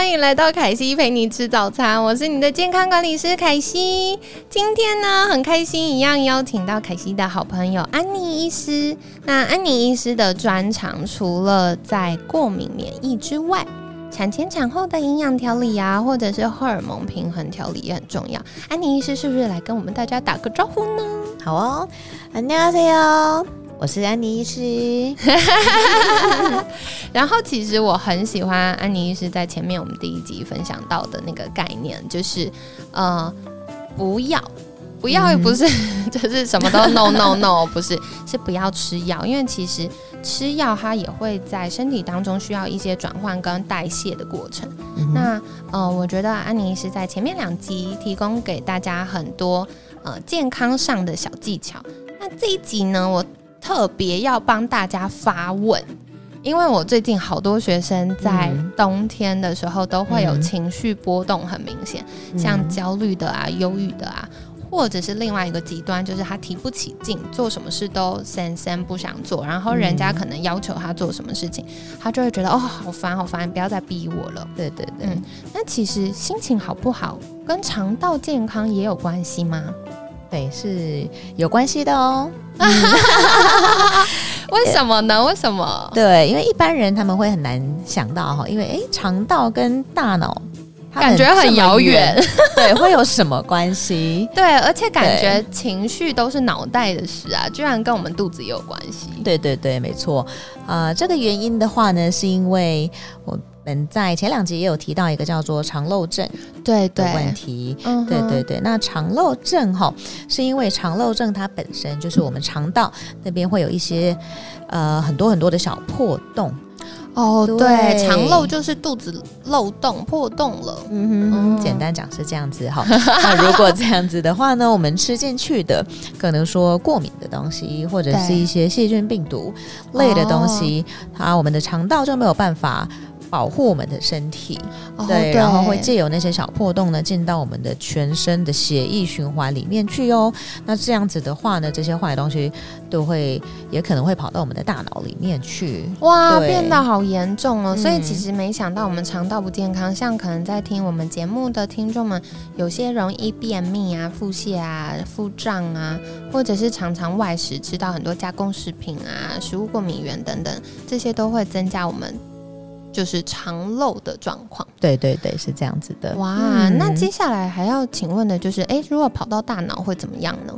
欢迎来到凯西陪你吃早餐，我是你的健康管理师凯西。今天呢，很开心一样邀请到凯西的好朋友安妮医师。那安妮医师的专长除了在过敏免疫之外，产前产后的营养调理啊，或者是荷尔蒙平衡调理也很重要。安妮医师是不是来跟我们大家打个招呼呢？好哦，안녕하세요， 我是安妮医师。然后其实我很喜欢安妮医师在前面我们第一集分享到的那个概念，就是呃，不要。不要也不是，就是什么都 no no no，不是，是不要吃药，因为其实吃药它也会在身体当中需要一些转换跟代谢的过程。那呃，我觉得安妮是在前面两集提供给大家很多呃健康上的小技巧。那这一集呢，我特别要帮大家发问，因为我最近好多学生在冬天的时候都会有情绪波动很明显，像焦虑的啊、忧郁的啊。或者是另外一个极端，就是他提不起劲，做什么事都三三不想做，然后人家可能要求他做什么事情，他就会觉得哦，好烦好烦，不要再逼我了。对对对，嗯，那其实心情好不好跟肠道健康也有关系吗？对，是有关系的哦。为什么呢？为什么？对，因为一般人他们会很难想到哈，因为诶，肠道跟大脑。感觉很遥远，对，会有什么关系？对，而且感觉情绪都是脑袋的事啊，居然跟我们肚子也有关系。对对对，没错。啊，这个原因的话呢，是因为我们在前两集也有提到一个叫做肠漏症，对的问题。嗯，对对对。那肠漏症哈，是因为肠漏症它本身就是我们肠道那边会有一些呃很多很多的小破洞。哦，对，肠漏就是肚子漏洞破洞了。嗯哼，简单讲是这样子哈。那如果这样子的话呢，我们吃进去的可能说过敏的东西，或者是一些细菌、病毒类的东西，它我们的肠道就没有办法。保护我们的身体，对，然后会借由那些小破洞呢，进到我们的全身的血液循环里面去哦。那这样子的话呢，这些坏东西都会也可能会跑到我们的大脑里面去。哇，变得好严重哦！所以其实没想到我们肠道不健康，像可能在听我们节目的听众们，有些容易便秘啊、腹泻啊、腹胀啊，或者是常常外食吃到很多加工食品啊、食物过敏源等等，这些都会增加我们。就是肠漏的状况，对对对，是这样子的。哇，那接下来还要请问的就是，哎，如果跑到大脑会怎么样呢？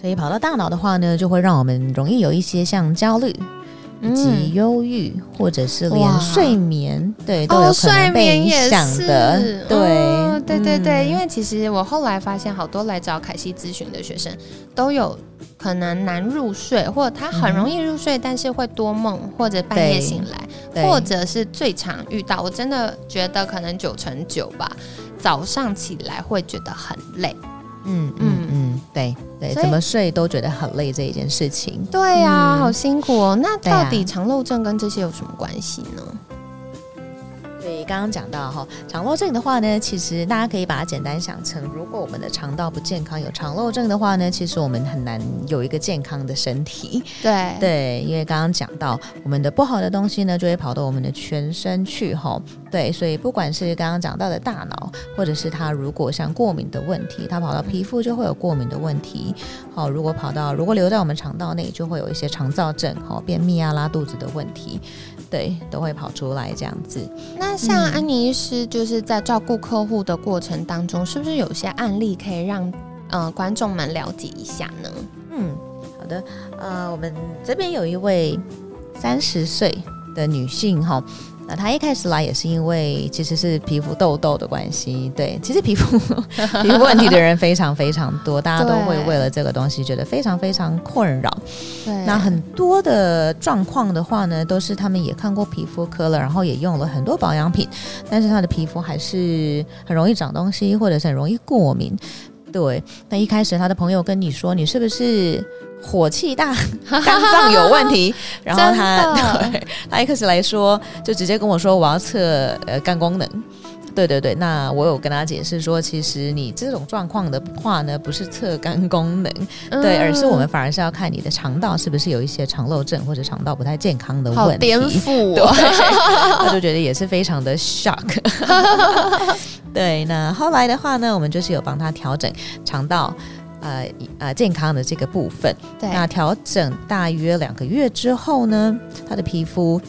所以跑到大脑的话呢，就会让我们容易有一些像焦虑。以及忧郁，或者是连睡眠，对都有可能被影响的。对，对对对，因为其实我后来发现，好多来找凯西咨询的学生都有可能难入睡，或者他很容易入睡，但是会多梦，或者半夜醒来，或者是最常遇到，我真的觉得可能九成九吧，早上起来会觉得很累。嗯嗯嗯，对对，怎么睡都觉得很累这一件事情。对呀，好辛苦哦。那到底肠漏症跟这些有什么关系呢？对，刚刚讲到哈，肠漏症的话呢，其实大家可以把它简单想成，如果我们的肠道不健康，有肠漏症的话呢，其实我们很难有一个健康的身体。对对，因为刚刚讲到，我们的不好的东西呢，就会跑到我们的全身去哈。对，所以不管是刚刚讲到的大脑，或者是它如果像过敏的问题，它跑到皮肤就会有过敏的问题。好，如果跑到如果留在我们肠道内，就会有一些肠燥症，好便秘啊、拉肚子的问题。对，都会跑出来这样子。那像安妮医师，就是在照顾客户的过程当中，是不是有些案例可以让呃观众们了解一下呢？嗯，好的。呃，我们这边有一位三十岁的女性哈。那他一开始来也是因为其实是皮肤痘痘的关系，对，其实皮肤 皮肤问题的人非常非常多，大家都会为了这个东西觉得非常非常困扰。对，那很多的状况的话呢，都是他们也看过皮肤科了，然后也用了很多保养品，但是他的皮肤还是很容易长东西，或者是很容易过敏。对，那一开始他的朋友跟你说你是不是火气大、肝脏有问题，然后他对 他一开始来说就直接跟我说我要测呃肝功能。对对对，那我有跟他解释说，其实你这种状况的话呢，不是测肝功能，对，而是我们反而是要看你的肠道是不是有一些肠漏症或者肠道不太健康的问题。颠覆我，他就觉得也是非常的 shock。对，那后来的话呢，我们就是有帮他调整肠道呃呃健康的这个部分。对，那调整大约两个月之后呢，她的皮肤。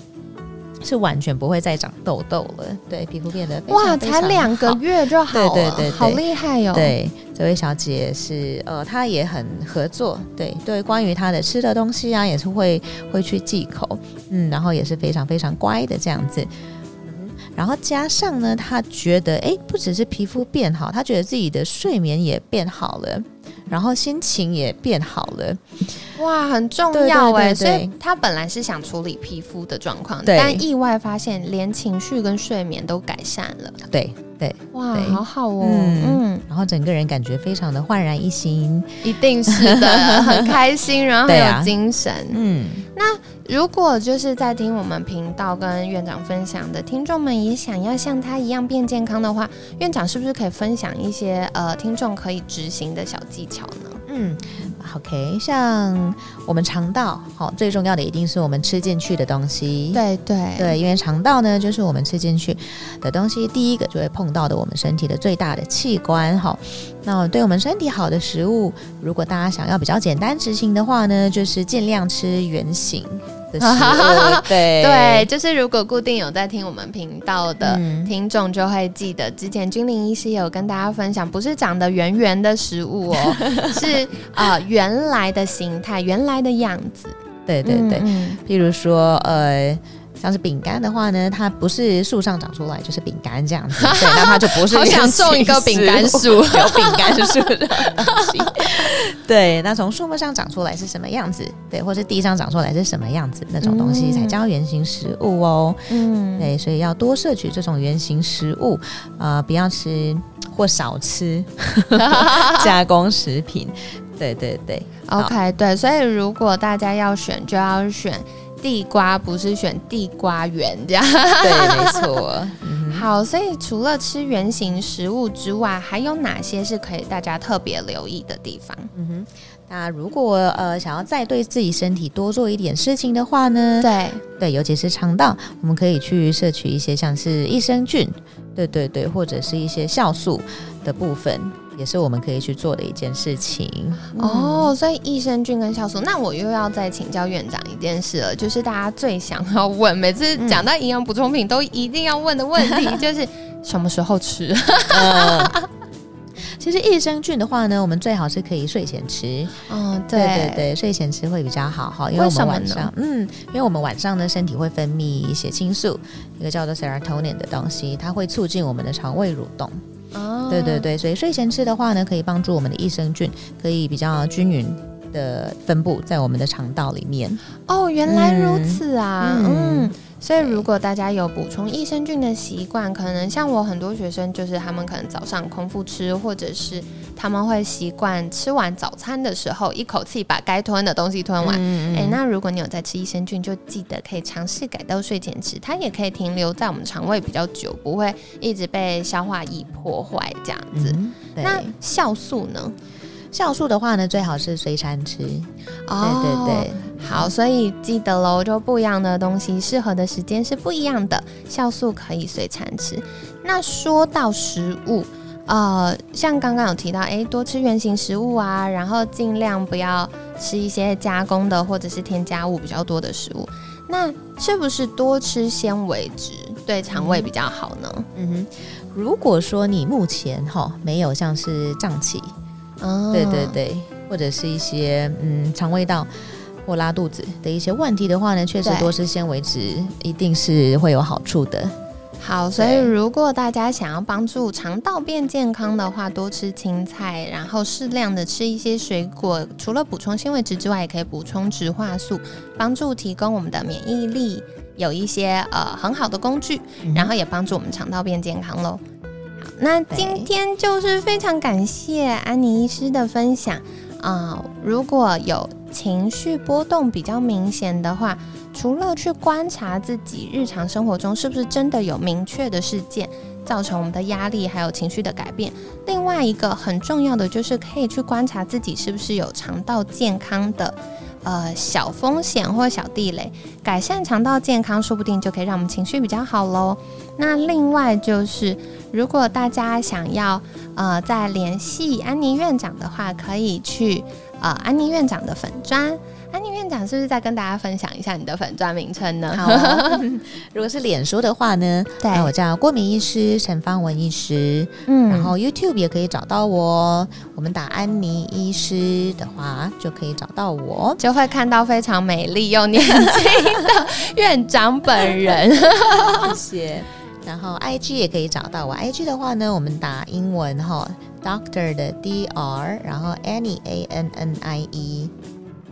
是完全不会再长痘痘了，对，皮肤变得哇，才两个月就好了，对对对，好厉害哟！对，这位小姐是呃，她也很合作，对对，关于她的吃的东西啊，也是会会去忌口，嗯，然后也是非常非常乖的这样子，嗯，然后加上呢，她觉得哎，不只是皮肤变好，她觉得自己的睡眠也变好了。然后心情也变好了，哇，很重要哎！所以他本来是想处理皮肤的状况，但意外发现连情绪跟睡眠都改善了。对对，哇，好好哦，嗯，然后整个人感觉非常的焕然一新，一定是的，很开心，然后很有精神。嗯，那。如果就是在听我们频道跟院长分享的听众们也想要像他一样变健康的话，院长是不是可以分享一些呃听众可以执行的小技巧呢？嗯，OK，像我们肠道，好，最重要的一定是我们吃进去的东西。对对对，因为肠道呢，就是我们吃进去的东西，第一个就会碰到的我们身体的最大的器官。好，那对我们身体好的食物，如果大家想要比较简单执行的话呢，就是尽量吃圆形。对对，就是如果固定有在听我们频道的听众，就会记得之前君临医师有跟大家分享，不是长得圆圆的食物哦，是啊原来的形态，原来的样子。对对对，譬如说呃。像是饼干的话呢，它不是树上长出来，就是饼干这样子，对，那它就不是。好想种一个饼干树，有饼干树的东西。对，那从树木上长出来是什么样子？对，或是地上长出来是什么样子？那种东西才叫原型食物哦。嗯，对，所以要多摄取这种原型食物啊，不要吃或少吃加工食品。对对对，OK，对，所以如果大家要选，就要选。地瓜不是选地瓜圆这样，对，没错。好，所以除了吃圆形食物之外，还有哪些是可以大家特别留意的地方？嗯哼，那如果呃想要再对自己身体多做一点事情的话呢？对对，尤其是肠道，我们可以去摄取一些像是益生菌，对对对，或者是一些酵素的部分。也是我们可以去做的一件事情哦，所以益生菌跟酵素，那我又要再请教院长一件事了，就是大家最想要问，每次讲到营养补充品都一定要问的问题，就是什么时候吃？其实益生菌的话呢，我们最好是可以睡前吃。哦，对对对，睡前吃会比较好哈，因为我们晚上，嗯，因为我们晚上呢，身体会分泌血清素，一个叫做 serotonin 的东西，它会促进我们的肠胃蠕动。哦，对对对，所以睡前吃的话呢，可以帮助我们的益生菌可以比较均匀的分布在我们的肠道里面。哦，原来如此啊，嗯。所以，如果大家有补充益生菌的习惯，可能像我很多学生，就是他们可能早上空腹吃，或者是他们会习惯吃完早餐的时候，一口气把该吞的东西吞完。哎，那如果你有在吃益生菌，就记得可以尝试改到睡前吃，它也可以停留在我们肠胃比较久，不会一直被消化液破坏这样子。那酵素呢？酵素的话呢，最好是随餐吃。哦，对对对，好，所以记得喽，就不一样的东西，适合的时间是不一样的。酵素可以随餐吃。那说到食物，呃，像刚刚有提到，哎，多吃原形食物啊，然后尽量不要吃一些加工的或者是添加物比较多的食物。那是不是多吃纤维质对肠胃比较好呢？嗯哼，如果说你目前哈没有像是胀气。对对对，或者是一些嗯肠胃道或拉肚子的一些问题的话呢，确实多吃纤维质一定是会有好处的。好，所以如果大家想要帮助肠道变健康的话，多吃青菜，然后适量的吃一些水果，除了补充纤维质之外，也可以补充植化素，帮助提供我们的免疫力，有一些呃很好的工具，然后也帮助我们肠道变健康喽。那今天就是非常感谢安妮医师的分享啊、如果有情绪波动比较明显的话，除了去观察自己日常生活中是不是真的有明确的事件造成我们的压力还有情绪的改变，另外一个很重要的就是可以去观察自己是不是有肠道健康的。呃，小风险或小地雷，改善肠道健康，说不定就可以让我们情绪比较好喽。那另外就是，如果大家想要呃再联系安妮院长的话，可以去呃安妮院长的粉砖。安妮院长是不是再跟大家分享一下你的粉砖名称呢？好哦、如果是脸书的话呢，对那我叫郭敏医师陈芳文医师，嗯然后 YouTube 也可以找到我哦。我们打安妮医师的话，就可以找到我。就会看到非常美丽又年轻的 院长本人。谢谢。然后 IG 也可以找到我，IG 的话呢，我们打英文哈，Doctor 的 D R，然后 Annie A N N I E，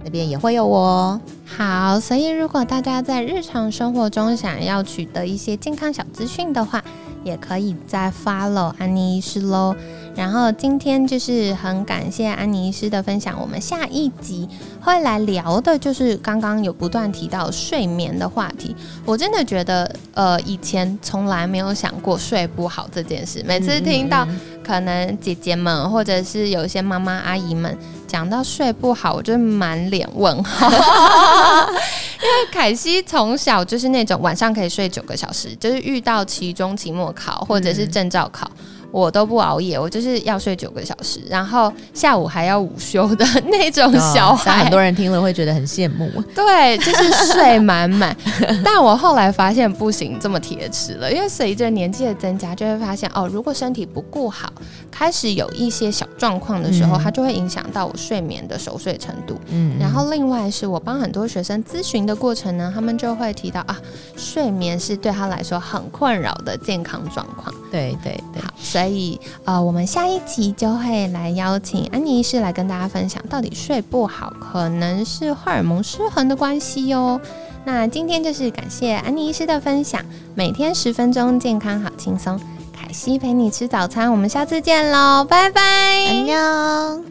那边也会有我。好，所以如果大家在日常生活中想要取得一些健康小资讯的话，也可以再 follow 安妮医师喽。然后今天就是很感谢安妮医师的分享，我们下一集会来聊的就是刚刚有不断提到睡眠的话题。我真的觉得，呃，以前从来没有想过睡不好这件事，每次听到嗯可能姐姐们或者是有一些妈妈阿姨们讲到睡不好，我就满脸问号。因为凯西从小就是那种晚上可以睡九个小时，就是遇到期中、期末考或者是证照考。我都不熬夜，我就是要睡九个小时，然后下午还要午休的那种小孩。哦很多人听了会觉得很羡慕。对，就是睡满满。但我后来发现不行这么铁齿了，因为随着年纪的增加，就会发现哦，如果身体不顾好，开始有一些小状况的时候，嗯它就会影响到我睡眠的熟睡程度。嗯然后另外是我帮很多学生咨询的过程呢，他们就会提到啊，睡眠是对他来说很困扰的健康状况。对对对，好，所以呃，我们下一集就会来邀请安妮医师来跟大家分享，到底睡不好可能是荷尔蒙失衡的关系哟。那今天就是感谢安妮医师的分享，每天十分钟，健康好轻松。凯西陪你吃早餐，我们下次见喽，拜拜。安妞。